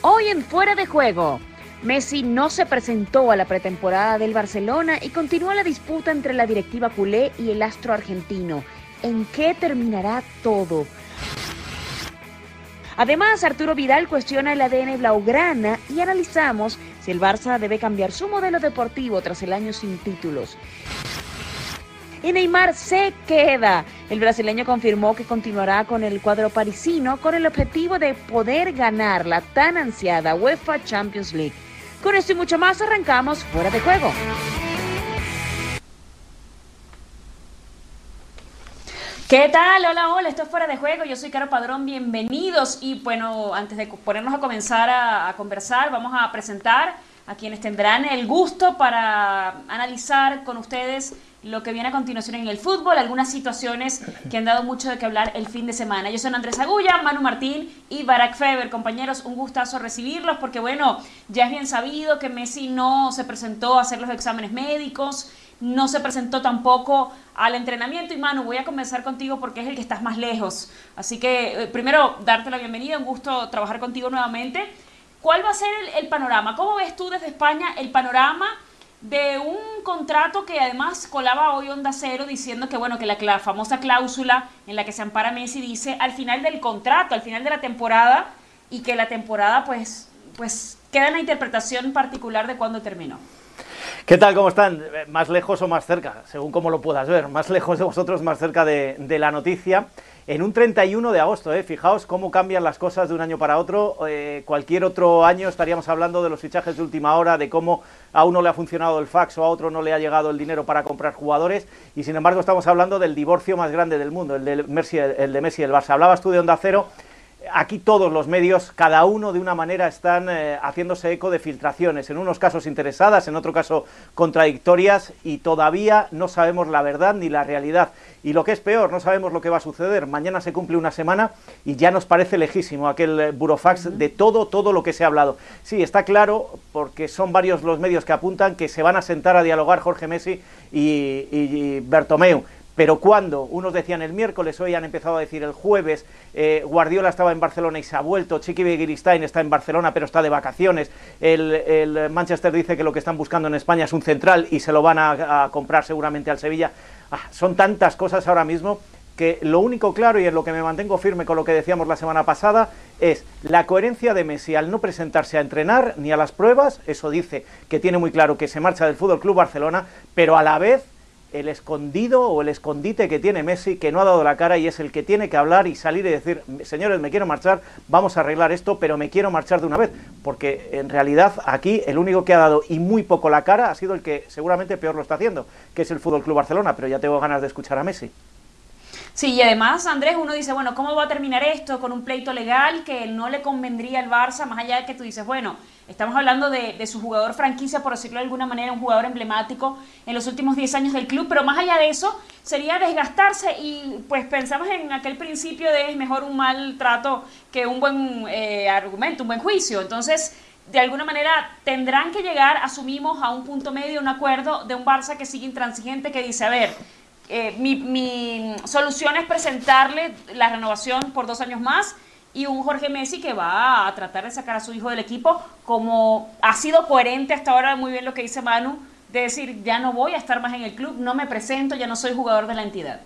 Hoy en Fuera de Juego, Messi no se presentó a la pretemporada del Barcelona y continúa la disputa entre la directiva culé y el astro argentino. ¿En qué terminará todo? Además, Arturo Vidal cuestiona el ADN blaugrana y analizamos si el Barça debe cambiar su modelo deportivo tras el año sin títulos. Y Neymar se queda. El brasileño confirmó que continuará con el cuadro parisino con el objetivo de poder ganar la tan ansiada UEFA Champions League. Con esto y mucho más arrancamos fuera de juego. ¿Qué tal? Hola, hola, esto es Fuera de Juego, yo soy Caro Padrón, bienvenidos y bueno, antes de ponernos a comenzar a, a, conversar, vamos a presentar a quienes tendrán el gusto para analizar con ustedes lo que viene a continuación en el fútbol, algunas situaciones que han dado mucho de qué hablar el fin de semana. Yo soy Andrés Agulla, Manu Martín y Barack Feber. Compañeros, un gustazo recibirlos porque bueno, ya es bien sabido que Messi no se presentó a hacer los exámenes médicos, no se presentó tampoco al entrenamiento. Y Manu, voy a comenzar contigo porque es el que estás más lejos. Así que eh, primero, darte la bienvenida, un gusto trabajar contigo nuevamente. ¿Cuál va a ser el, el, panorama? ¿Cómo ves tú desde España el panorama de un contrato que además colaba hoy Onda Cero diciendo que, bueno, que la, famosa cláusula en la que se ampara Messi dice al final del contrato, al final de la temporada, y que la temporada pues, pues queda en la interpretación particular de cuándo terminó? ¿Qué tal? ¿Cómo están? ¿Más lejos o más cerca? Según como lo puedas ver. Más lejos de vosotros, más cerca de, de la noticia. En un 31 de agosto, ¿eh? fijaos cómo cambian las cosas de un año para otro. Eh, cualquier otro año estaríamos hablando de los fichajes de última hora, de cómo a uno le ha funcionado el fax o a otro no le ha llegado el dinero para comprar jugadores. Y sin embargo estamos hablando del divorcio más grande del mundo, el de Messi, el de Messi y el Barça. Hablabas tú de Onda Cero aquí todos los medios, cada uno de una manera, están eh, haciéndose eco de filtraciones, en unos casos interesadas, en otro caso contradictorias, y todavía no sabemos la verdad ni la realidad. Y lo que es peor, no sabemos lo que va a suceder. Mañana se cumple una semana y ya nos parece lejísimo aquel burofax de todo, todo lo que se ha hablado. Sí, está claro, porque son varios los medios que apuntan que se van a sentar a dialogar Jorge Messi y, y, y Bertomeu pero cuando unos decían el miércoles, hoy han empezado a decir el jueves, eh, Guardiola estaba en Barcelona y se ha vuelto, Chiqui Begiristain está en Barcelona pero está de vacaciones, el, el, Manchester dice que lo que están buscando en España es un central y se lo van a, comprar seguramente al Sevilla. Ah, son tantas cosas ahora mismo que lo único claro y en lo que me mantengo firme con lo que decíamos la semana pasada es la coherencia de Messi al no presentarse a entrenar ni a las pruebas, eso dice que tiene muy claro que se marcha del Fútbol Club Barcelona, pero a la vez el escondido o el escondite que tiene Messi, que no ha dado la cara y es el que tiene que hablar y salir y decir, señores, me quiero marchar, vamos a arreglar esto, pero me quiero marchar de una vez, porque en realidad aquí el único que ha dado y muy poco la cara ha sido el que seguramente peor lo está haciendo, que es el Fútbol Club Barcelona, pero ya tengo ganas de escuchar a Messi. Sí, y además, Andrés, uno dice, bueno, ¿cómo va a terminar esto con un pleito legal que no le convendría al Barça, más allá de que tú dices, bueno, estamos hablando de, de, su jugador franquicia, por decirlo de alguna manera, un jugador emblemático en los últimos 10 años del club, pero más allá de eso, sería desgastarse y pues pensamos en aquel principio de es mejor un mal trato que un buen eh, argumento, un buen juicio. Entonces, de alguna manera tendrán que llegar, asumimos, a un punto medio, un acuerdo de un Barça que sigue intransigente, que dice, a ver, eh, mi, mi, solución es presentarle la renovación por dos años más y un Jorge Messi que va a tratar de sacar a su hijo del equipo como ha sido coherente hasta ahora, muy bien lo que dice Manu, de decir, ya no voy a estar más en el club, no me presento, ya no soy jugador de la entidad.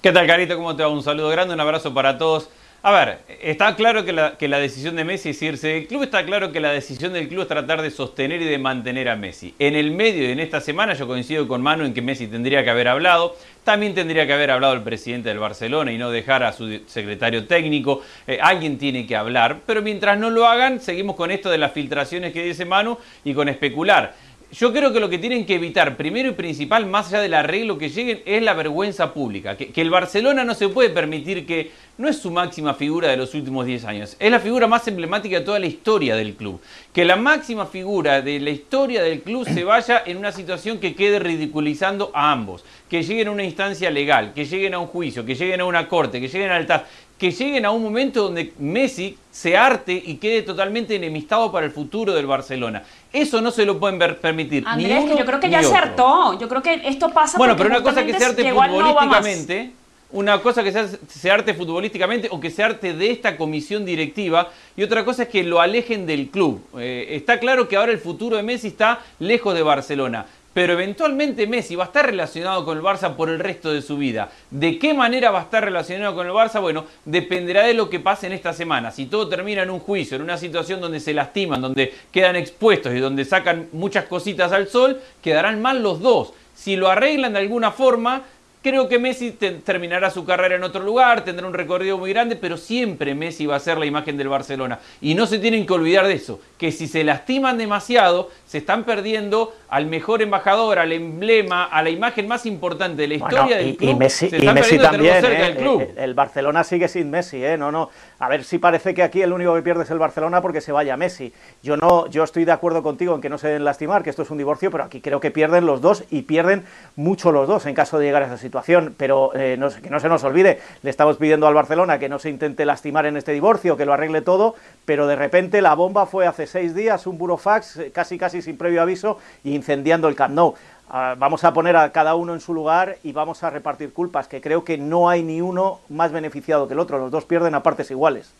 ¿Qué tal, Carito? ¿Cómo te va? Un saludo grande, un abrazo para todos. A ver, está claro que la, que la, decisión de Messi es irse del club, está claro que la decisión del club es tratar de sostener y de mantener a Messi. En el medio y en esta semana yo coincido con Manu en que Messi tendría que haber hablado, también tendría que haber hablado el presidente del Barcelona y no dejar a su secretario técnico, eh, alguien tiene que hablar, pero mientras no lo hagan, seguimos con esto de las filtraciones que dice Manu y con especular. Yo creo que lo que tienen que evitar, primero y principal, más allá del arreglo que lleguen, es la vergüenza pública. Que, el Barcelona no se puede permitir que no es su máxima figura de los últimos 10 años, es la figura más emblemática de toda la historia del club. Que la máxima figura de la historia del club se vaya en una situación que quede ridiculizando a ambos. Que lleguen a una instancia legal, que lleguen a un juicio, que lleguen a una corte, que lleguen al TAS que lleguen a un momento donde Messi se arte y quede totalmente enemistado para el futuro del Barcelona. Eso no se lo pueden ver, permitir. Andrés, ni uno, yo creo que ya se hartó. Yo creo que esto pasa Bueno, pero una cosa que se arte futbolísticamente, una cosa que se, arte futbolísticamente o que se arte de esta comisión directiva y otra cosa es que lo alejen del club. Eh, está claro que ahora el futuro de Messi está lejos de Barcelona pero eventualmente Messi va a estar relacionado con el Barça por el resto de su vida. ¿De qué manera va a estar relacionado con el Barça? Bueno, dependerá de lo que pase en esta semana. Si todo termina en un juicio, en una situación donde se lastiman, donde quedan expuestos y donde sacan muchas cositas al sol, quedarán mal los dos. Si lo arreglan de alguna forma, Creo que Messi terminará su carrera en otro lugar, tendrá un recorrido muy grande, pero siempre Messi va a ser la imagen del Barcelona. Y no se tienen que olvidar de eso, que si se lastiman demasiado, se están perdiendo al mejor embajador, al emblema, a la imagen más importante de la historia del club. Y Messi, también, ¿eh? El, Barcelona sigue sin Messi, ¿eh? No, no. A ver si parece que aquí el único que pierde es el Barcelona porque se vaya Messi. Yo no, yo estoy de acuerdo contigo en que no se deben lastimar, que esto es un divorcio, pero aquí creo que pierden los dos y pierden mucho los dos en caso de llegar a esa situación situación, pero eh, no, que no se nos olvide, le estamos pidiendo al Barcelona que no se intente lastimar en este divorcio, que lo arregle todo, pero de repente la bomba fue hace seis días, un burofax, eh, casi casi sin previo aviso, y incendiando el Camp Nou. Ah, vamos a poner a cada uno en su lugar y vamos a repartir culpas, que creo que no hay ni uno más beneficiado que el otro, los dos pierden a partes iguales.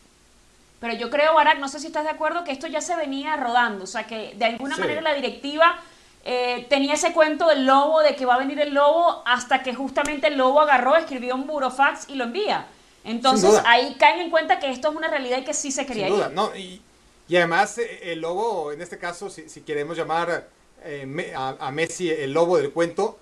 Pero yo creo, Barak, no sé si estás de acuerdo, que esto ya se venía rodando, o sea que de alguna manera la directiva eh, tenía ese cuento del lobo, de que va a venir el lobo, hasta que justamente el lobo agarró, escribió un burofax y lo envía. Entonces ahí caen en cuenta que esto es una realidad y que sí se quería Sin duda, No, y, además eh, el lobo, en este caso, si, queremos llamar eh, a, Messi el lobo del cuento,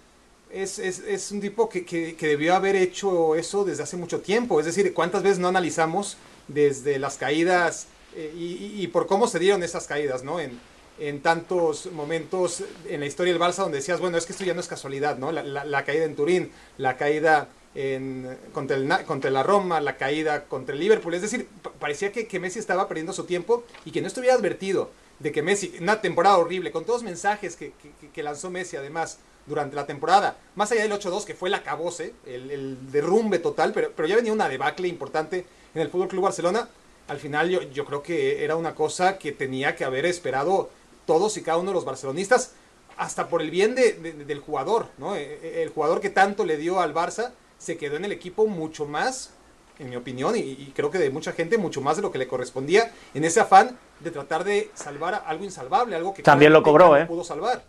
es, es, un tipo que, que, debió haber hecho eso desde hace mucho tiempo. Es decir, ¿cuántas veces no analizamos desde las caídas y, y, por cómo se dieron esas caídas, ¿no? En, en tantos momentos en la historia del Barça donde decías, bueno, es que esto ya no es casualidad, ¿no? La, caída en Turín, la caída en, contra, contra la Roma, la caída contra el Liverpool. Es decir, parecía que, que, Messi estaba perdiendo su tiempo y que no estuviera advertido de que Messi, una temporada horrible, con todos los mensajes que, que, lanzó Messi además durante la temporada, más allá del 8-2 que fue el acabose, el, derrumbe total, pero, pero ya venía una debacle importante en el Fútbol Club Barcelona. Al final yo, yo creo que era una cosa que tenía que haber esperado todos y cada uno de los barcelonistas, hasta por el bien del jugador, ¿no? E, e, el jugador que tanto le dio al Barça se quedó en el equipo mucho más, en mi opinión, y, creo que de mucha gente, mucho más de lo que le correspondía, en ese afán de tratar de salvar algo insalvable, algo que también lo cobró, ¿eh? pudo salvar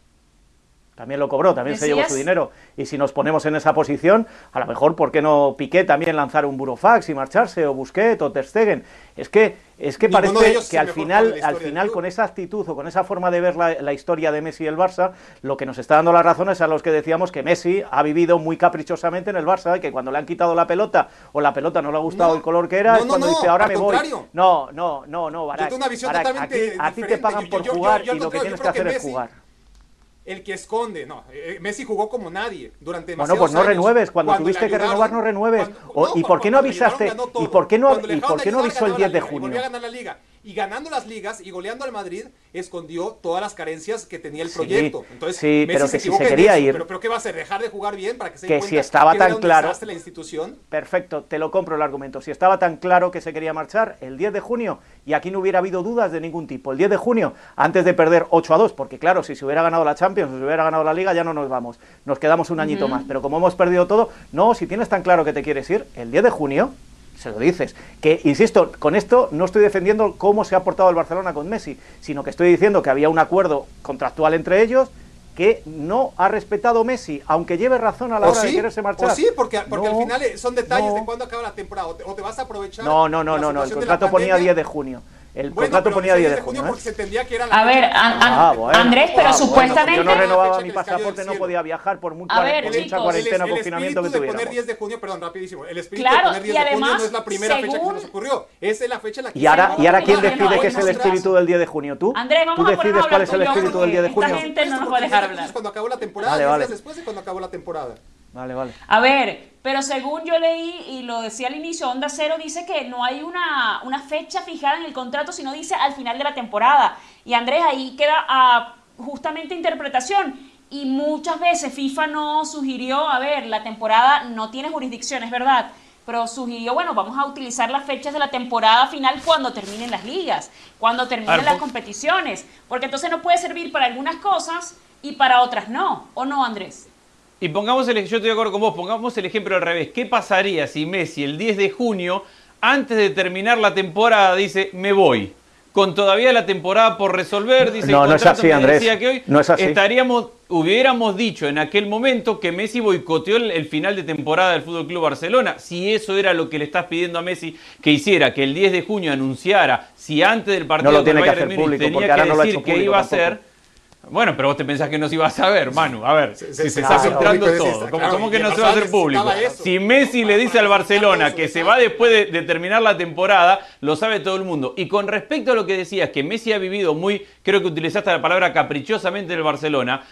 también lo cobró, también se llevó su dinero. Y si nos ponemos en esa posición, a lo mejor, ¿por qué no Piqué también lanzar un burofax y marcharse, o Busquets, o Ter Stegen? Es que, es que parece que al final, al final con esa actitud o con esa forma de ver la, historia de Messi y el Barça, lo que nos está dando las razones a los que decíamos que Messi ha vivido muy caprichosamente en el Barça, y que cuando le han quitado la pelota, o la pelota no le ha gustado el color que era, es cuando dice, ahora me voy. No, no, no, no, Barak, a ti te pagan por jugar y lo que tienes que hacer es jugar el que esconde. No, eh, Messi jugó como nadie durante Bueno, pues no renueves. Cuando, tuviste que renovar, no renueves. ¿Y por qué no avisaste? ¿Y por qué no, y por qué no avisó el 10 de junio? a ganar la liga y ganando las ligas y goleando al Madrid, escondió todas las carencias que tenía el proyecto. Entonces, sí, pero que si se quería ir. Pero, ¿qué va a hacer? ¿Dejar de jugar bien para que se Que si estaba tan claro. La institución? Perfecto, te lo compro el argumento. Si estaba tan claro que se quería marchar el 10 de junio y aquí no hubiera habido dudas de ningún tipo. El 10 de junio, antes de perder 8 a 2, porque claro, si se hubiera ganado la Champions, si se hubiera ganado la Liga, ya no nos vamos. Nos quedamos un añito más. Pero como hemos perdido todo, no, si tienes tan claro que te quieres ir, el 10 de junio se lo dices. Que, insisto, con esto no estoy defendiendo cómo se ha portado el Barcelona con Messi, sino que estoy diciendo que había un acuerdo contractual entre ellos que no ha respetado Messi, aunque lleve razón a la hora de quererse marchar. O sí, porque, porque al final son detalles de cuándo acaba la temporada, o te, vas a aprovechar. No, no, no, no, no, el contrato ponía 10 de junio. El contrato ponía 10 de junio. ¿eh? a ver, ah, Andrés, pero supuestamente. yo no renovaba mi pasaporte, no podía viajar por mucha, a ver, chicos, cuarentena, el, confinamiento que tuviera. poner 10 de junio, perdón, rapidísimo. El espíritu claro, de poner 10 de junio no es la primera fecha que se nos ocurrió. Esa es la fecha en la que. ¿Y ahora, ¿y ahora quién decide qué es el espíritu del 10 de junio? ¿Tú? Andrés, vamos ¿Tú decides cuál es el espíritu del 10 de junio? Gente no nos va a dejar hablar. Cuando acabó la temporada, después de cuando acabó la temporada. Vale, vale. A ver, pero según yo leí y lo decía al inicio, Onda Cero dice que no hay una, fecha fijada en el contrato, sino dice al final de la temporada. Y Andrés, ahí queda a justamente interpretación. Y muchas veces FIFA no sugirió, a ver, la temporada no tiene jurisdicción, es verdad, pero sugirió, bueno, vamos a utilizar las fechas de la temporada final cuando terminen las ligas, cuando terminen las competiciones, porque entonces no puede servir para algunas cosas y para otras no, ¿o no, Andrés? Y pongamos el, yo estoy de acuerdo con vos, pongamos el ejemplo al revés. ¿Qué pasaría si Messi el 10 de junio, antes de terminar la temporada, dice, me voy? Con todavía la temporada por resolver, dice no, el no es así, Andrés. decía que hoy No es así. estaríamos, hubiéramos dicho en aquel momento que Messi boicoteó el, el final de temporada del Fútbol Club Barcelona. Si eso era lo que le estás pidiendo a Messi que hiciera, que el 10 de junio anunciara si antes del partido No lo tiene que hacer público, porque tenía ahora que no lo ha decir que iba a ser. Bueno, pero vos te pensás que no se iba a saber, Manu. A ver, Se- si se- está filtrando todo. decís, ¿Cómo, claro, cómo y que no se va a hacer público? Si Messi le dice al Barcelona que se va después de, de terminar la temporada, lo sabe todo el mundo. Y con respecto a lo que decías, que Messi ha vivido muy, creo que utilizaste la palabra caprichosamente en el Barcelona,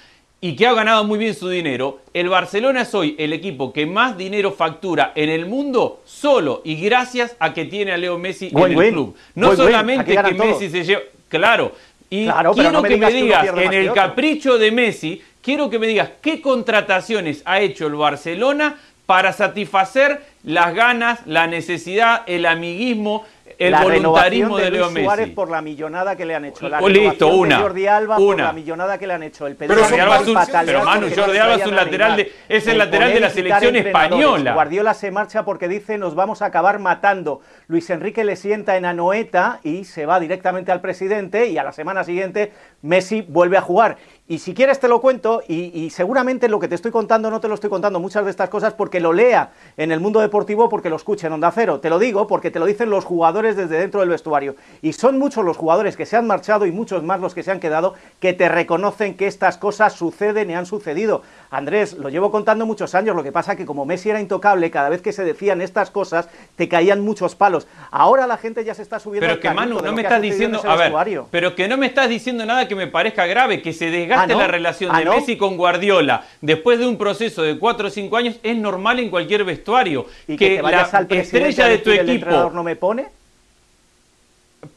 y que ha ganado muy bien su dinero, el Barcelona es hoy el equipo que más dinero factura en el mundo solo y gracias a que tiene a Leo Messi en el club. No solamente que todos. Messi se lleva... Claro. Y Claro, quiero no me que me digas que en el capricho de Messi, quiero que me digas qué contrataciones ha hecho el Barcelona para satisfacer las ganas, la necesidad, el amiguismo, el la voluntarismo renovación de, Leo Luis Messi. Suárez por la millonada que le han hecho. La Oh, listo, de una, Jordi Alba por una. la millonada que le han hecho. El Pero Pedro son Jordi Alba es un- pero Manu, Jordi Alba es un lateral de- es el El lateral de la selección española. Guardiola se marcha porque dice nos vamos a acabar matando. Luis Enrique le sienta en Anoeta y se va directamente al presidente y a la semana siguiente Messi vuelve a jugar. Y si quieres te lo cuento y, y seguramente lo que te estoy contando no te lo estoy contando muchas de estas cosas porque lo lea en el mundo deportivo porque lo escuche en Onda Cero. Te lo digo porque te lo dicen los jugadores desde dentro del vestuario. Y son muchos los jugadores que se han marchado y muchos más los que se han quedado que te reconocen que estas cosas suceden y han sucedido. Andrés, lo llevo contando muchos años, lo que pasa que como Messi era intocable, cada vez que se decían estas cosas te caían muchos palos. Ahora la gente ya se está subiendo Pero al que Manu, no me estás diciendo, a ver, vestuario. pero que no me estás diciendo nada que me parezca grave, que se desgaste Ah, ¿no? la relación Ah, de ¿no? Messi con Guardiola después de un proceso de 4 o 5 años es normal en cualquier vestuario. y que, la al estrella de tu el equipo, entrenador no me pone.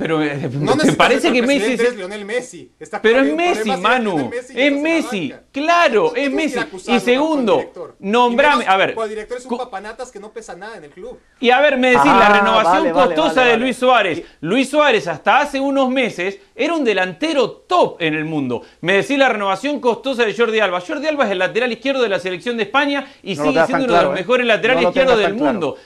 Pero eh, No ¿te necesitas parece que Messi es- es Lionel Messi. Está Pero es Messi, Manu. Messi Es Messi. Claro, es Messi. Y segundo, nombrame. menos A ver. director es un papanatas que no pesa nada en el club. Y a ver, me decís, Ah, la renovación vale, vale, costosa vale, de. Luis Suárez. Luis Suárez hasta hace unos meses era un delantero top en el mundo. Me decís la renovación costosa de Jordi Alba. Jordi Alba es el lateral izquierdo de la selección de España y No sigue siendo uno de los ¿eh? mejores laterales No lo izquierdos del claro. mundo.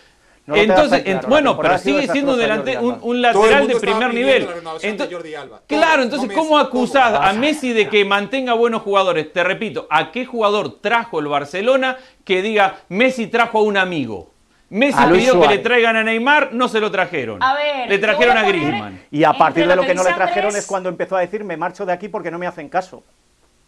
No Entonces, en- bueno, pero sigue siendo delante- un, lateral de primer nivel. de Alba. Claro, entonces, no ¿cómo acusás a Messi de que mantenga buenos jugadores? Te repito, ¿a qué jugador trajo el Barcelona que diga Messi trajo a un amigo? Messi pidió que le traigan a Neymar, no se lo trajeron. A ver, le trajeron a a Griezmann. Y a partir de lo que que no le trajeron Andrés- es cuando empezó a decir me marcho de aquí porque no me hacen caso.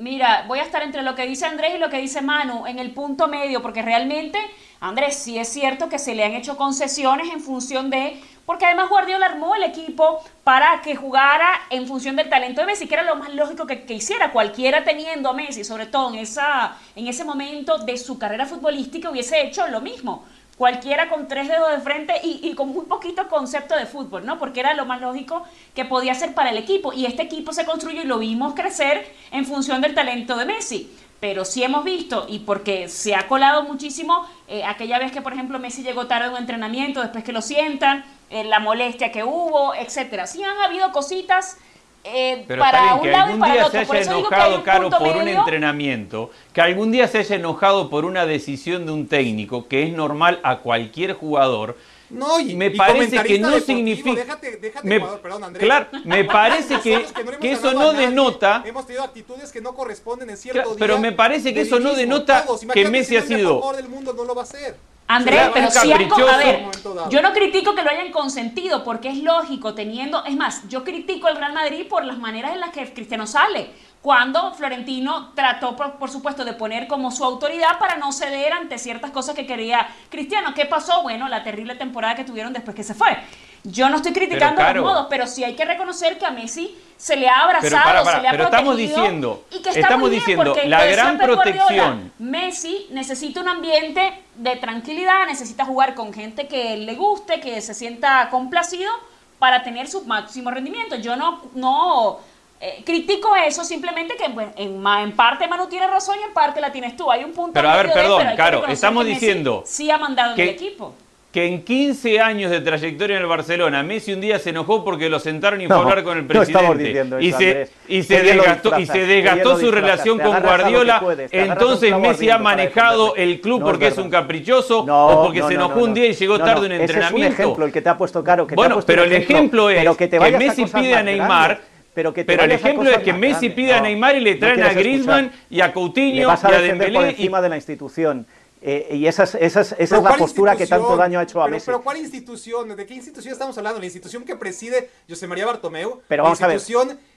Mira, voy a estar entre lo que dice Andrés y lo que dice Manu, en el punto medio, porque realmente, Andrés, sí es cierto que se le han hecho concesiones en función de, porque además Guardiola armó el equipo para que jugara en función del talento de Messi, que era lo más lógico que, que hiciera. Cualquiera teniendo a Messi, sobre todo en, esa, en ese momento de su carrera futbolística, hubiese hecho lo mismo. Cualquiera con tres dedos de frente y, y con muy poquito concepto de fútbol, ¿no? Porque era lo más lógico que podía ser para el equipo. Y este equipo se construyó y lo vimos crecer en función del talento de Messi. Pero sí hemos visto, y porque se ha colado muchísimo, eh, aquella vez que, por ejemplo, Messi llegó tarde a un entrenamiento, después que lo sientan, eh, la molestia que hubo, etcétera. Sí han habido cositas eh, Pero está para bien un que algún día se haya enojado un Caro por un entrenamiento, que algún día se haya enojado por una decisión de un técnico, que es normal a cualquier jugador. No, y, me y parece que no significa. Déjate, déjate me, jugador, perdón, Andrés. claro, me parece que, no eso no denota. Hemos tenido actitudes que no corresponden en cierto Claro, día. pero me parece que eso no denota todos. que Messi si ha sido- mejor del mundo no lo va a hacer. Andrés, pero han, caprichoso. a ver, yo no critico que lo hayan consentido, porque es lógico teniendo, es más, yo critico al Real Madrid por las maneras en las que Cristiano sale, cuando Florentino trató, por, por supuesto, de poner como su autoridad para no ceder ante ciertas cosas que quería Cristiano. ¿Qué pasó? Bueno, la terrible temporada que tuvieron después que se fue. Yo no estoy criticando los modos, pero sí hay que reconocer que a Messi se le ha abrazado, Pero, para, para, se le ha pero estamos protegido diciendo- y que está estamos diciendo, porque la gran Guardiola, protección. Messi necesita un ambiente de tranquilidad, necesita jugar con gente que le guste, que se sienta complacido para tener su máximo rendimiento. Yo no, no eh, critico eso, simplemente que bueno, en, en parte Manu tiene razón y en parte la tienes tú. Hay un punto Pero, a ver, de, perdón, reconocer estamos diciendo sí ha mandado en que- el equipo. Que en 15 años de trayectoria en el Barcelona, Messi un día se enojó porque lo sentaron y fue a hablar con el presidente. y, se, y, se desgastó, y se desgastó su relación con Guardiola. Entonces Messi ha manejado el club porque es un caprichoso o porque se enojó un día y llegó tarde un entrenamiento. es un ejemplo el que te ha puesto caro. Que bueno, pero el ejemplo, es que, Messi pide a Neymar. Pero, que el ejemplo es que Messi pide a Neymar y le traen a Griezmann y a Coutinho y a Dembélé por encima de la institución. Eh, y esa, esa, esa es la postura que tanto daño ha hecho a Messi. Pero ¿cuál institución? ¿De qué institución estamos hablando? La institución que preside José María Bartomeu. Pero vamos a ver.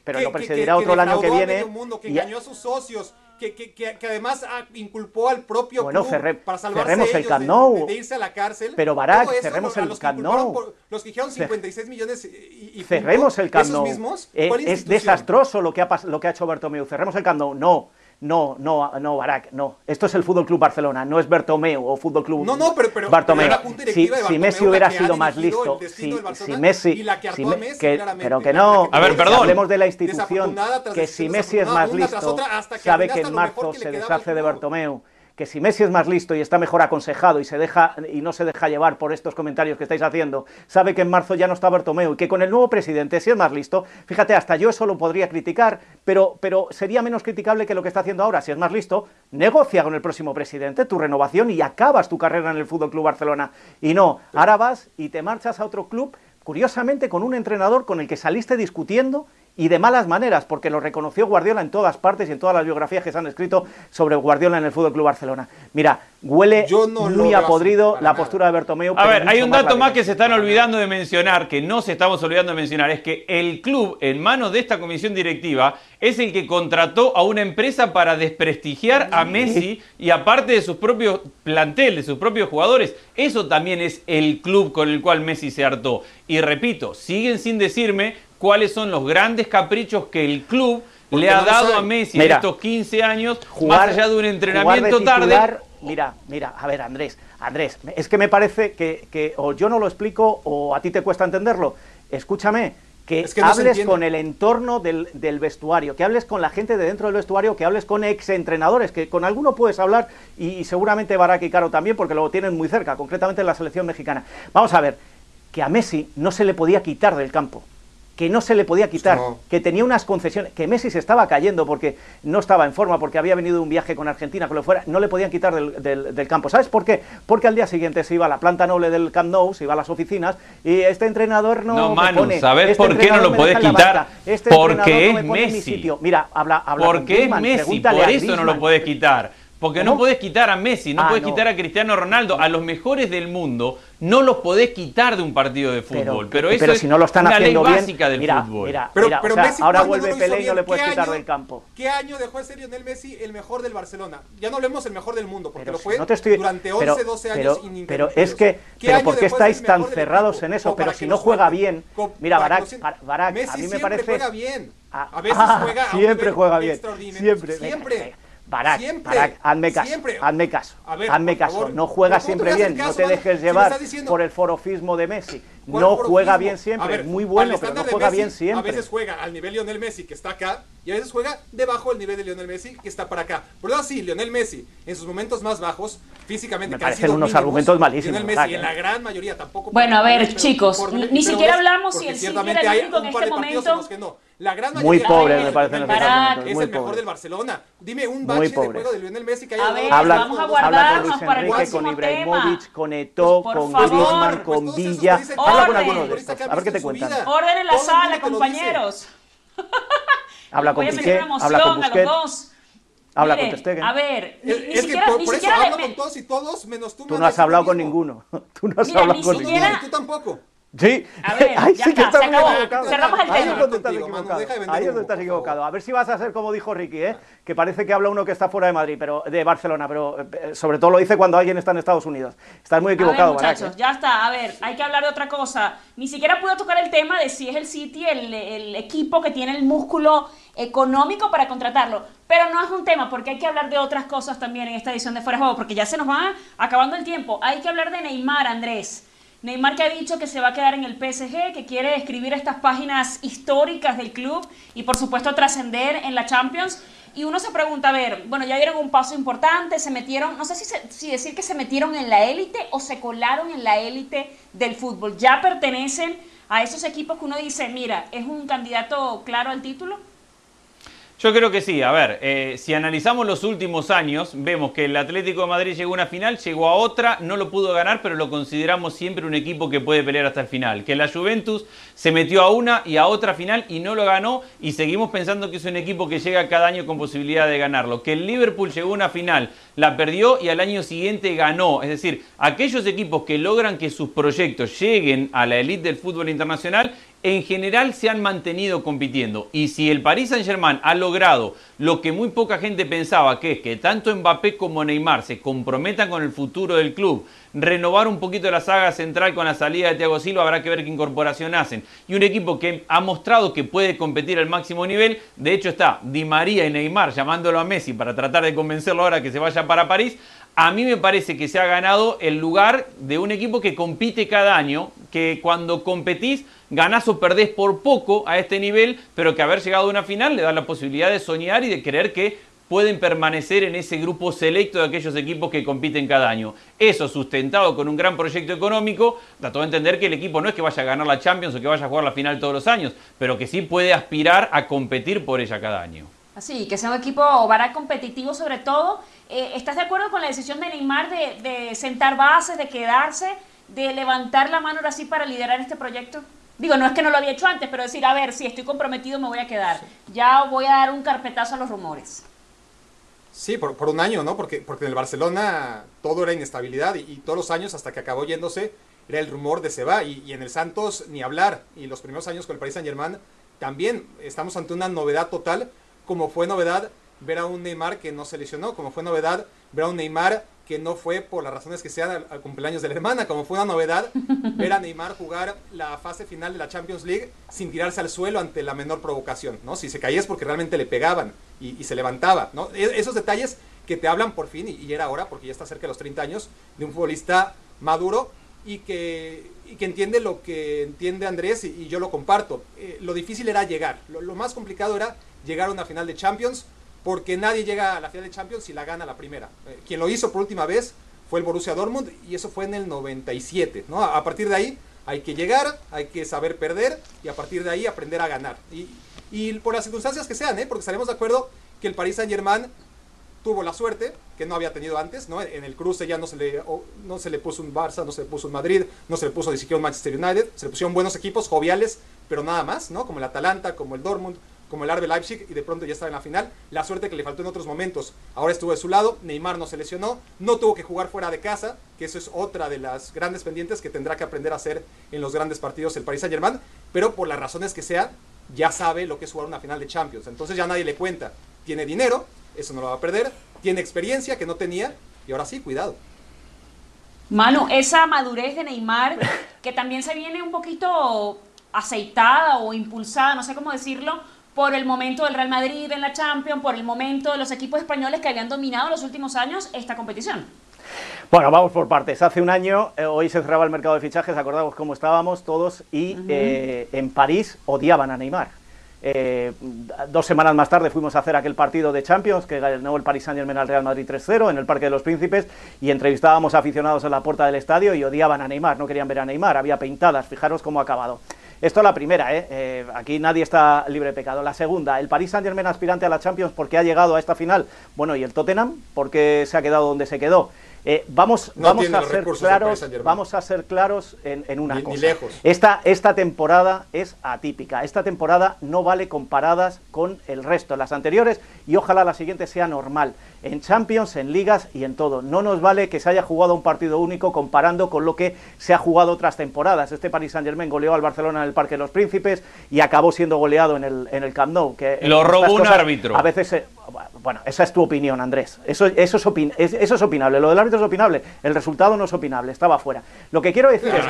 Pero lo presidirá otro el año que viene. Mundo, que engañó a sus socios, que, que, que, además inculpó al propio bueno, club para salvarse cerremos el Camp Nou. De, irse a la cárcel. Pero Barak, cerremos el Camp Nou. los que dijeron 56 millones y, y Cerremos el Camp Nou. Mismos, eh, es desastroso lo que, ha, lo que ha hecho Bartomeu. Cerremos el Camp Nou. No. No, no, no, Barak, no. Esto es el Fútbol Club Barcelona, no es Bertomeu o Fútbol Club no, no, pero, pero, Bartomeu. si, si, Messi hubiera sido más listo, si, si, Messi, si que, pero que no, a ver, perdón. hablemos de la institución, que si Messi es más listo, sabe que en marzo se deshace de Bertomeu que si Messi es más listo y está mejor aconsejado y, se deja, y no se deja llevar por estos comentarios que estáis haciendo, sabe que en marzo ya no está Bertomeu y que con el nuevo presidente, si es más listo, fíjate, hasta yo eso lo podría criticar, pero, pero sería menos criticable que lo que está haciendo ahora. Si es más listo, negocia con el próximo presidente tu renovación y acabas tu carrera en el Fútbol Club Barcelona. Y no, ahora vas y te marchas a otro club, curiosamente con un entrenador con el que saliste discutiendo y de malas maneras, porque lo reconoció Guardiola en todas partes y en todas las biografías que se han escrito sobre Guardiola en el Fútbol Club Barcelona. Mira, huele muy apodrido la postura de Bertomeu. A ver, hay un dato más que se están olvidando de mencionar, que no se estamos olvidando de mencionar, es que el club, en manos de esta comisión directiva, es el que contrató a una empresa para desprestigiar a Messi y aparte de sus propios planteles, de sus propios jugadores. Eso también es el club con el cual Messi se hartó. Y repito, siguen sin decirme cuáles son los grandes caprichos que el club le ha dado a Messi en estos 15 años, más allá de un entrenamiento tarde. Mira, mira, a ver, Andrés, Andrés, es que me parece que, o yo no lo explico o a ti te cuesta entenderlo. Escúchame, que, hables con el entorno del, vestuario, que hables con la gente de dentro del vestuario, que hables con exentrenadores, que con alguno puedes hablar y, seguramente Barak y Caro también, porque lo tienen muy cerca, concretamente en la selección mexicana. Vamos a ver, que a Messi no se le podía quitar del campo que no se le podía quitar, que tenía unas concesiones, que Messi se estaba cayendo porque no estaba en forma, porque había venido un viaje con Argentina, que lo fuera, no le podían quitar del, campo. ¿Sabes por qué? Porque al día siguiente se iba a la planta noble del Camp Nou, se iba a las oficinas y este entrenador no. No, Manu, ¿sabes por qué no lo puedes quitar? Este porque es Messi. Mira, habla, habla Porque es Messi, por eso no lo puedes quitar. Porque no podés quitar a Messi, no puedes quitar a Cristiano Ronaldo, a los mejores del mundo, no los podés quitar de un partido de fútbol. Pero, eso es no lo están una ley básica del fútbol. Mira, pero, Messi, ahora vuelve Pelé y no le puedes quitar del campo. ¿Qué año dejó de ser Lionel Messi el mejor del Barcelona? Ya no hablemos el mejor del mundo, porque lo fue durante 11, 12 años Pero es que, pero ¿por qué estáis tan cerrados en eso? Pero si no juega bien, mira, Barak, a mí me parece... juega bien. A veces juega Siempre juega bien. Siempre. Siempre. Barak, siempre, hazme caso, siempre. hazme caso, hazme caso. no juega siempre bien, no te dejes llevar por el forofismo de Messi. No juega bien siempre, es muy bueno, pero no juega bien siempre. A veces juega al nivel Lionel Messi, que está acá, y a veces juega debajo del nivel de Lionel Messi, que está para acá. Por lo así, Lionel Messi, en sus momentos más bajos, físicamente... Me parecen unos argumentos malísimos. Lionel Messi, en la gran mayoría, tampoco... Bueno, a ver, chicos, ni siquiera hablamos si el City era el único en este momento... La gran muy pobre, me parece. Es el mejor del Barcelona. Dime un bache de juego de Lionel Messi que haya a ver, habla, vamos a guardarnos con Luis Enrique, con Ibrahimovic, con Eto'o, pues con Griezmann, con pues Villa. Habla con alguno de estos. A ver qué te cuentan. Orden en la sala, compañeros. habla con Piqué, habla con Busquets. Habla con Testegen. A ver, ni, es, es siquiera, que por, eso hablo con todos y todos, menos tú. Tú no has hablado con ninguno. Tú no has hablado con ninguno. Tú tampoco. Sí, a ver, ahí ya sí está, que se acabó. Cerramos el tema. Ahí es donde estás equivocado. Ahí es donde estás equivocado. A ver si vas a ser como dijo Ricky, ¿eh? que parece que habla uno que está fuera de Madrid, pero de Barcelona, pero eh, sobre todo lo dice cuando alguien está en Estados Unidos. Estás muy equivocado, a ver, muchachos, ya está. A ver, hay que hablar de otra cosa. Ni siquiera pude tocar el tema de si es el City el, el equipo que tiene el músculo económico para contratarlo. Pero no es un tema, porque hay que hablar de otras cosas también en esta edición de Fuera de Juego, porque ya se nos va acabando el tiempo. Hay que hablar de Neymar, Andrés. Neymar que ha dicho que se va a quedar en el PSG, que quiere escribir estas páginas históricas del club y por supuesto trascender en la Champions. Y uno se pregunta, a ver, bueno, ya dieron un paso importante, se metieron, no sé si, si decir que se metieron en la élite o se colaron en la élite del fútbol. ¿Ya pertenecen a esos equipos que uno dice, mira, es un candidato claro al título? Yo creo que sí. A ver, eh, si analizamos los últimos años, vemos que el Atlético de Madrid llegó a una final, llegó a otra, no lo pudo ganar, pero lo consideramos siempre un equipo que puede pelear hasta el final. Que la Juventus se metió a una y a otra final y no lo ganó y seguimos pensando que es un equipo que llega cada año con posibilidad de ganarlo. Que el Liverpool llegó a una final, la perdió y al año siguiente ganó. Es decir, aquellos equipos que logran que sus proyectos lleguen a la elite del fútbol internacional en general se han mantenido compitiendo. Y si el Paris Saint-Germain ha logrado lo que muy poca gente pensaba, que es que tanto Mbappé como Neymar se comprometan con el futuro del club, renovar un poquito la saga central con la salida de Thiago Silva, habrá que ver qué incorporación hacen. Y un equipo que ha mostrado que puede competir al máximo nivel, de hecho está Di María y Neymar llamándolo a Messi para tratar de convencerlo ahora que se vaya para París, a mí me parece que se ha ganado el lugar de un equipo que compite cada año, que cuando competís ganás o perdés por poco a este nivel, pero que haber llegado a una final le da la posibilidad de soñar y de creer que pueden permanecer en ese grupo selecto de aquellos equipos que compiten cada año. Eso sustentado con un gran proyecto económico, da todo a entender que el equipo no es que vaya a ganar la Champions o que vaya a jugar la final todos los años, pero que sí puede aspirar a competir por ella cada año. Así, que sea un equipo para competitivo sobre todo. Eh, ¿Estás de acuerdo con la decisión de Neymar de sentar bases, de quedarse, de levantar la mano ahora sí para liderar este proyecto? Digo, no es que no lo había hecho antes, pero decir, a ver, si estoy comprometido me voy a quedar. Ya voy a dar un carpetazo a los rumores. Sí, por, por un año, ¿no? Porque, porque en el Barcelona todo era inestabilidad y, todos los años hasta que acabó yéndose era el rumor de se va. Y, y, en el Santos ni hablar. Y los primeros años con el Paris Saint Germain también estamos ante una novedad total, como fue novedad ver a un Neymar que no se lesionó, como fue novedad ver a un Neymar que no fue por las razones que sean al, cumpleaños de la hermana, como fue una novedad ver a Neymar jugar la fase final de la Champions League sin tirarse al suelo ante la menor provocación, ¿no? Si se caía es porque realmente le pegaban y, se levantaba, ¿no? E, esos detalles que te hablan por fin, y, era hora porque ya está cerca de los 30 años, de un futbolista maduro y que, que entiende lo que entiende Andrés y, yo lo comparto. Eh, lo difícil era llegar, lo, lo más complicado era llegar a una final de Champions, porque nadie llega a la final de Champions si la gana la primera. Eh, quien lo hizo por última vez fue el Borussia Dortmund y eso fue en el 97. ¿no? A partir de ahí hay que llegar, hay que saber perder y a partir de ahí aprender a ganar. Y, y por las circunstancias que sean, ¿eh? porque estaremos de acuerdo que el Paris Saint Germain tuvo la suerte que no había tenido antes, ¿no? En el cruce ya no se le no se le puso un Barça, no se le puso un Madrid, no se le puso ni siquiera un Manchester United, se le pusieron buenos equipos joviales, pero nada más, ¿no? Como el Atalanta, como el Dortmund, como el Arbe Leipzig y de pronto ya estaba en la final. La suerte que le faltó en otros momentos. Ahora estuvo de su lado, Neymar no se lesionó, no tuvo que jugar fuera de casa, que eso es otra de las grandes pendientes que tendrá que aprender a hacer en los grandes partidos el Paris Saint-Germain, pero por las razones que sean, ya sabe lo que es jugar una final de Champions. Entonces ya nadie le cuenta. Tiene dinero, eso no lo va a perder, tiene experiencia que no tenía y ahora sí, cuidado. Manu, esa madurez de Neymar, que también se viene un poquito aceitada o impulsada, no sé cómo decirlo, por el momento del Real Madrid en la Champions, por el momento de los equipos españoles que habían dominado en los últimos años esta competición. Bueno, vamos por partes. Hace un año, eh, hoy se cerraba el mercado de fichajes, acordamos cómo estábamos todos, y eh, en París odiaban a Neymar. Eh, dos semanas más tarde fuimos a hacer aquel partido de Champions que ganó el Paris Saint Germain al Real Madrid 3-0 en el Parque de los Príncipes y entrevistábamos a aficionados en la puerta del estadio y odiaban a Neymar, no querían ver a Neymar, había pintadas, fijaros cómo ha acabado. Esto es la primera, ¿eh? ¿eh? Aquí nadie está libre de pecado. La segunda, el Paris Saint Germain aspirante a la Champions porque ha llegado a esta final. Bueno, ¿y el Tottenham? porque se ha quedado donde se quedó? Eh, vamos, vamos, a ser claros, vamos a ser claros en, una cosa. Esta, esta temporada es atípica. Esta temporada no vale comparadas con el resto, las anteriores, y ojalá la siguiente sea normal. En Champions, en ligas y en todo. No nos vale que se haya jugado un partido único comparando con lo que se ha jugado otras temporadas. Este Paris Saint Germain goleó al Barcelona en el Parque de los Príncipes y acabó siendo goleado en el, en el Camp Nou. Que lo robó un árbitro. A veces bueno, esa es tu opinión, Andrés. Eso, eso, es, eso es opinable. Lo del árbitro es opinable. El resultado no es opinable. Estaba fuera. Lo que quiero decir es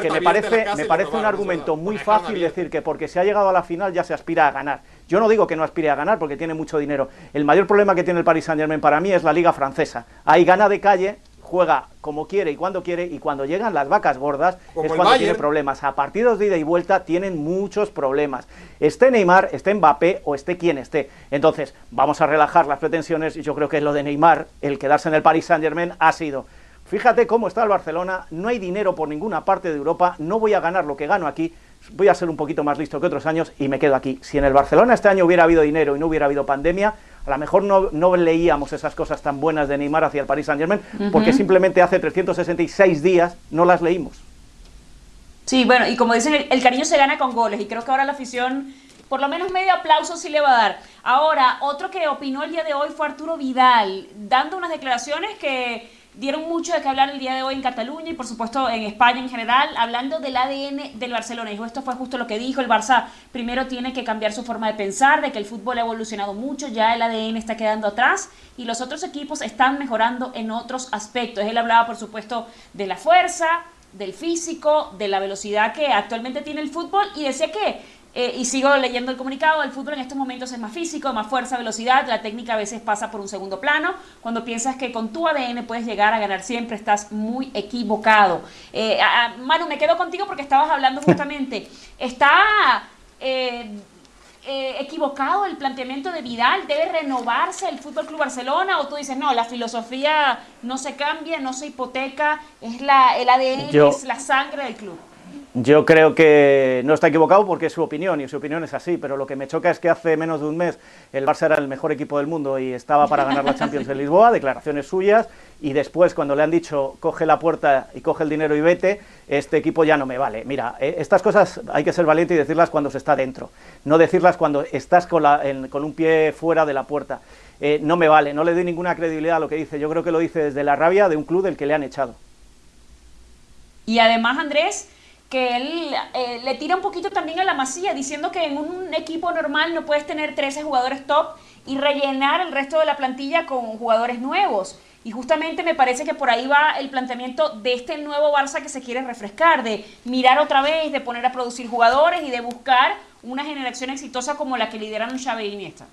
que, me parece, me parece un argumento muy fácil decir que porque se ha llegado a la final ya se aspira a ganar. Yo no digo que no aspire a ganar porque tiene mucho dinero. El mayor problema que tiene el Paris Saint Germain para mí es la liga francesa. Hay gana de calle juega como quiere y cuando quiere, y cuando llegan las vacas gordas Como es cuando tiene problemas. A partidos de ida y vuelta tienen muchos problemas. Esté Neymar, esté Mbappé o esté quien esté. Entonces, vamos a relajar las pretensiones y yo creo que lo de Neymar, el quedarse en el Paris Saint-Germain, ha sido Fíjate cómo está el Barcelona, no hay dinero por ninguna parte de Europa, no voy a ganar lo que gano aquí, voy a ser un poquito más listo que otros años y me quedo aquí. Si en el Barcelona este año hubiera habido dinero y no hubiera habido pandemia, a lo mejor no, no leíamos esas cosas tan buenas de Neymar hacia el Paris Saint Germain, porque simplemente hace 366 días no las leímos. Sí, bueno, y como dicen, el, el cariño se gana con goles y creo que ahora la afición, por lo menos medio aplauso sí le va a dar. Ahora, otro que opinó el día de hoy fue Arturo Vidal, dando unas declaraciones que dieron mucho de qué hablar el día de hoy en Cataluña y por supuesto en España en general, hablando del ADN del Barcelona. Dijo, esto fue justo lo que dijo, el Barça primero tiene que cambiar su forma de pensar, de que el fútbol ha evolucionado mucho, ya el ADN está quedando atrás y los otros equipos están mejorando en otros aspectos. Él hablaba por supuesto de la fuerza, del físico, de la velocidad que actualmente tiene el fútbol y decía que, eh, y sigo leyendo el comunicado, el fútbol en estos momentos es más físico, más fuerza, velocidad, la técnica a veces pasa por un segundo plano, cuando piensas que con tu ADN puedes llegar a ganar siempre estás muy equivocado. Eh, Manu, me quedo contigo porque estabas hablando justamente, está... eh, eh, equivocado el planteamiento de Vidal? ¿Debe renovarse el Fútbol Club Barcelona? ¿O tú dices, no, la filosofía no se cambia, no se hipoteca, es la, el ADN, Yo- es la sangre del club? Yo creo que no está equivocado porque es su opinión y su opinión es así, pero lo que me choca es que hace menos de un mes el Barça era el mejor equipo del mundo y estaba para ganar la Champions en Lisboa, declaraciones suyas, y después cuando le han dicho coge la puerta y coge el dinero y vete, este equipo ya no me vale. Mira, eh, estas cosas hay que ser valiente y decirlas cuando se está dentro, no decirlas cuando estás con, la- en- con un pie fuera de la puerta. Eh, no me vale, no le doy ninguna credibilidad a lo que dice, yo creo que lo dice desde la rabia de un club del que le han echado. Y además, Andrés, que él eh, le tira un poquito también a la masía, diciendo que en un equipo normal no puedes tener 13 jugadores top y rellenar el resto de la plantilla con jugadores nuevos. Y justamente me parece que por ahí va el planteamiento de este nuevo Barça que se quiere refrescar, de mirar otra vez, de poner a producir jugadores y de buscar una generación exitosa como la que lideraron Xavi y Iniesta.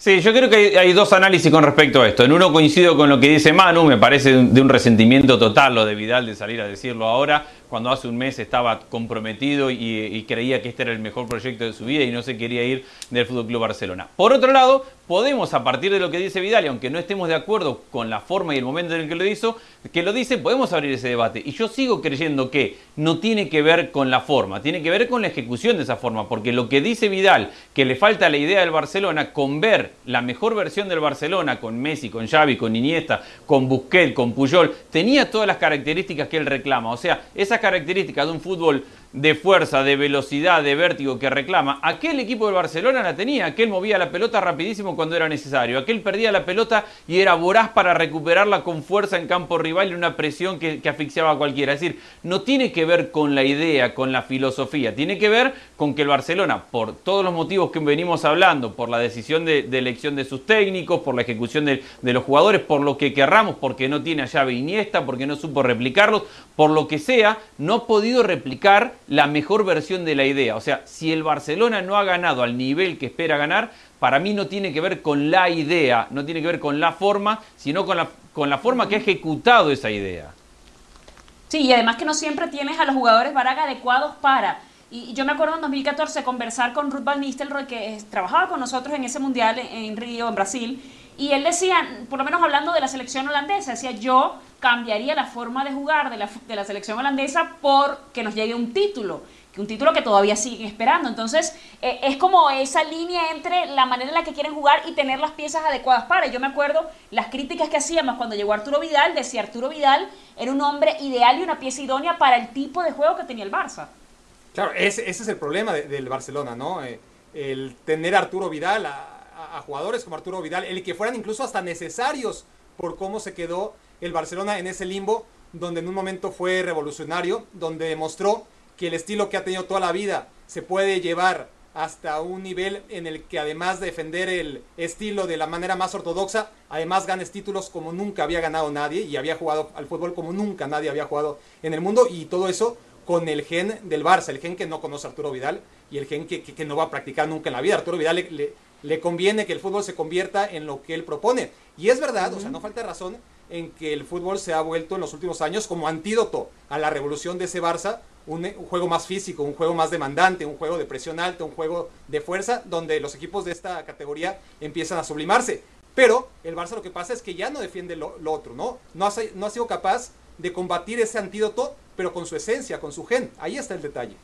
Sí, yo creo que hay, dos análisis con respecto a esto. En uno coincido con lo que dice Manu, me parece de un resentimiento total lo de Vidal de salir a decirlo ahora, cuando hace un mes estaba comprometido y, creía que este era el mejor proyecto de su vida y no se quería ir del Fútbol Club Barcelona. Por otro lado, podemos a partir de lo que dice Vidal, y aunque no estemos de acuerdo con la forma y el momento en el que lo hizo, que lo dice, podemos abrir ese debate. Y yo sigo creyendo que no tiene que ver con la forma, tiene que ver con la ejecución de esa forma, porque lo que dice Vidal, que le falta la idea del Barcelona, con ver la mejor versión del Barcelona, con Messi, con Xavi, con Iniesta, con Busquets, con Puyol, tenía todas las características que él reclama. O sea, esas características de un fútbol de fuerza, de velocidad, de vértigo que reclama. Aquel equipo del Barcelona la tenía, aquel movía la pelota rapidísimo cuando era necesario, aquel perdía la pelota y era voraz para recuperarla con fuerza en campo rival y una presión que, que asfixiaba a cualquiera. Es decir, no tiene que ver con la idea, con la filosofía, tiene que ver con que el Barcelona, por todos los motivos que venimos hablando, por la decisión de, elección de sus técnicos, por la ejecución de, de los jugadores, por lo que querramos, porque no tiene a llave Iniesta, porque no supo replicarlos, por lo que sea, no ha podido replicar la mejor versión de la idea. O sea, si el Barcelona no ha ganado al nivel que espera ganar, para mí no tiene que ver con la idea, no tiene que ver con la forma, sino con la, con la forma que ha ejecutado esa idea. Sí, y además que no siempre tienes a los jugadores Baraga adecuados para. Y yo me acuerdo en 2014 conversar con Ruth Van Nistelrooy, que trabajaba con nosotros en ese mundial en Río, en Brasil, y él decía, por lo menos hablando de la selección holandesa, decía, yo cambiaría la forma de jugar de la, de la selección holandesa por que nos llegue un título, un título que todavía siguen esperando. Entonces, eh, es como esa línea entre la manera en la que quieren jugar y tener las piezas adecuadas para. Yo me acuerdo las críticas que hacíamos cuando llegó Arturo Vidal, decía Arturo Vidal era un hombre ideal y una pieza idónea para el tipo de juego que tenía el Barça. Claro, ese, ese es el problema de- del Barcelona, ¿no? Eh, el tener a Arturo Vidal, a, a- jugadores como Arturo Vidal, el que fueran incluso hasta necesarios por cómo se quedó el Barcelona en ese limbo, donde en un momento fue revolucionario, donde demostró que el estilo que ha tenido toda la vida se puede llevar hasta un nivel en el que además de defender el estilo de la manera más ortodoxa, además ganes títulos como nunca había ganado nadie y había jugado al fútbol como nunca nadie había jugado en el mundo y todo eso con el gen del Barça, el gen que no conoce Arturo Vidal y el gen que, no va a practicar nunca en la vida. Arturo Vidal le- le conviene que el fútbol se convierta en lo que él propone. Y es verdad, o sea, no falta razón en que el fútbol se ha vuelto en los últimos años como antídoto a la revolución de ese Barça, un, un, juego más físico, un juego más demandante, un juego de presión alta, un juego de fuerza, donde los equipos de esta categoría empiezan a sublimarse. Pero el Barça lo que pasa es que ya no defiende lo, lo otro, ¿no? No ha, no ha sido capaz de combatir ese antídoto, pero con su esencia, con su gen. Ahí está el detalle.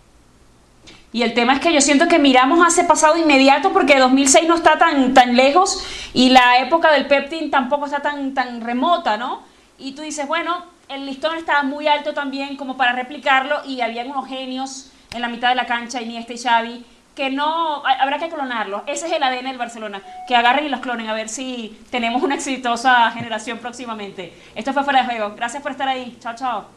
Y el tema es que yo siento que miramos hacia pasado inmediato porque 2006 no está tan, tan lejos y la época del Peptin tampoco está tan, tan remota, ¿no? Y tú dices, bueno, el listón estaba muy alto también como para replicarlo y había unos genios en la mitad de la cancha, Iniesta y Xavi, que no, habrá que clonarlos. Ese es el ADN del Barcelona, que agarren y los clonen a ver si tenemos una exitosa generación próximamente. Esto fue Fuera de Juego. Gracias por estar ahí. Chao, chao.